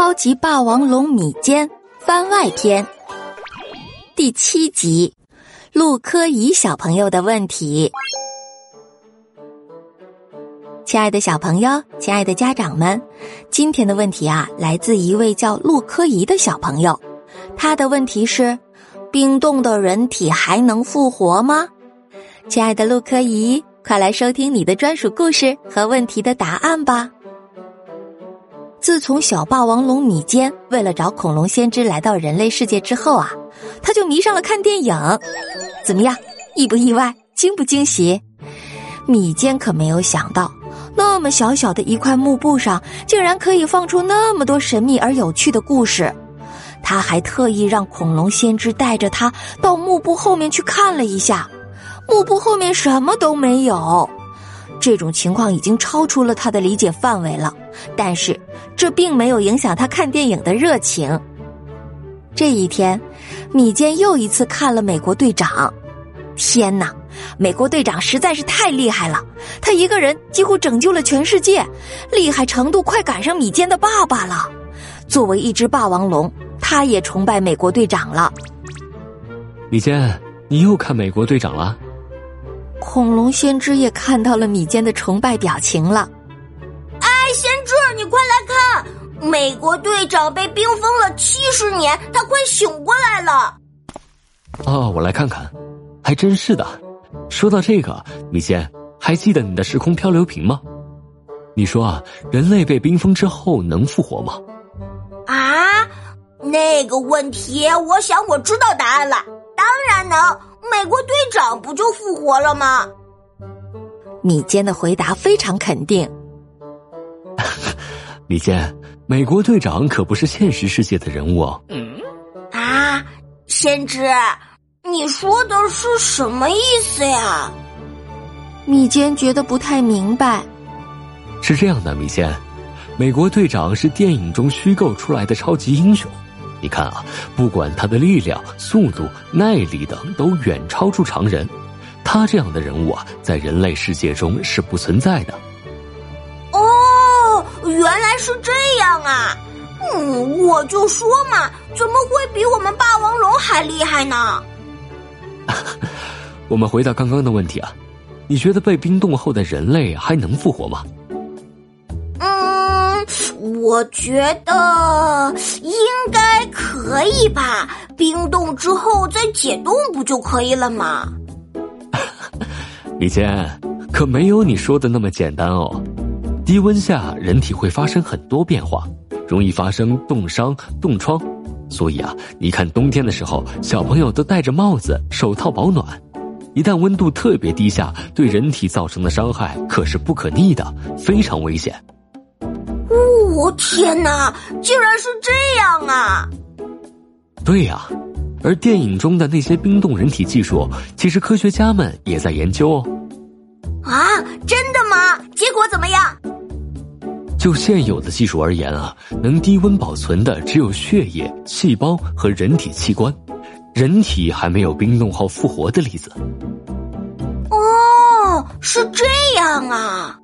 超级霸王龙米坚番外篇第七集：陆科怡小朋友的问题。亲爱的小朋友，亲爱的家长们，今天的问题啊，来自一位叫陆科怡的小朋友。他的问题是：冰冻的人体还能复活吗？亲爱的陆科怡，快来收听你的专属故事和问题的答案吧。自从小霸王龙米坚为了找恐龙先知来到人类世界之后啊，他就迷上了看电影。怎么样，意不意外，惊不惊喜？米坚可没有想到，那么小小的一块幕布上，竟然可以放出那么多神秘而有趣的故事。他还特意让恐龙先知带着他到幕布后面去看了一下，幕布后面什么都没有。这种情况已经超出了他的理解范围了，但是这并没有影响他看电影的热情。这一天，米坚又一次看了《美国队长》。天哪，美国队长实在是太厉害了！他一个人几乎拯救了全世界，厉害程度快赶上米坚的爸爸了。作为一只霸王龙，他也崇拜美国队长了。米坚，你又看《美国队长》了？恐龙先知也看到了米坚的崇拜表情了。美国队长被冰封了七十年，他快醒过来了。哦，我来看看，还真是的。说到这个，米坚，还记得你的时空漂流瓶吗？你说啊，人类被冰封之后能复活吗？啊，那个问题，我想我知道答案了，当然能。美国队长不就复活了吗？米坚的回答非常肯定。米坚，美国队长可不是现实世界的人物哦。啊，先知，你说的是什么意思呀？米坚觉得不太明白。是这样的，米坚，美国队长是电影中虚构出来的超级英雄。你看啊，不管他的力量、速度、耐力等，都远超出常人。他这样的人物啊，在人类世界中是不存在的。哦，原来是这样啊！嗯，我就说嘛，怎么会比我们霸王龙还厉害呢？我们回到刚刚的问题啊，你觉得被冰冻后的人类还能复活吗？嗯我觉得应该可以吧，冰冻之后再解冻不就可以了吗？李坚，可没有你说的那么简单哦。低温下，人体会发生很多变化，容易发生冻伤、冻疮。所以啊，你看冬天的时候，小朋友都戴着帽子、手套保暖。一旦温度特别低下，对人体造成的伤害可是不可逆的，非常危险。哦天哪，竟然是这样啊！对呀，而电影中的那些冰冻人体技术，其实科学家们也在研究哦。就现有的技术而言啊，能低温保存的只有血液、细胞和人体器官，人体还没有冰冻后复活的例子。哦，是这样啊。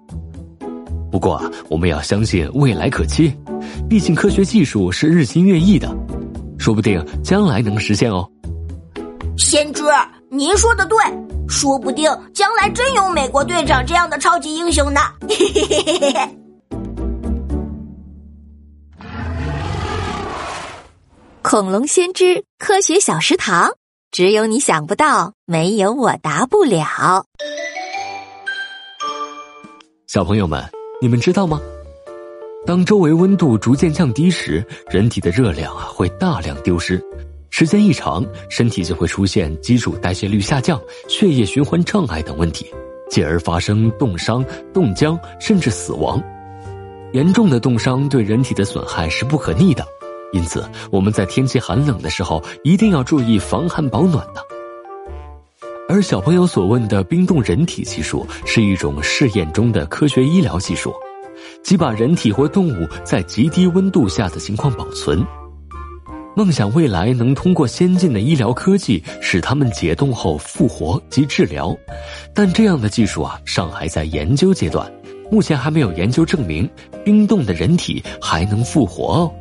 不过啊，我们要相信未来可期，毕竟科学技术是日新月异的，说不定将来能实现哦。先知，您说的对，说不定将来真有美国队长这样的超级英雄呢。恐龙先知科学小食堂，只有你想不到，没有我答不了。小朋友们。你们知道吗？当周围温度逐渐降低时，人体的热量啊会大量丢失，时间一长，身体就会出现基础代谢率下降、血液循环障碍等问题，进而发生冻伤、冻僵，甚至死亡。严重的冻伤对人体的损害是不可逆的，因此我们在天气寒冷的时候一定要注意防寒保暖的。而小朋友所问的冰冻人体技术是一种试验中的科学医疗技术，即把人体或动物在极低温度下的情况保存。梦想未来能通过先进的医疗科技使他们解冻后复活及治疗，但这样的技术啊尚还在研究阶段，目前还没有研究证明冰冻的人体还能复活哦。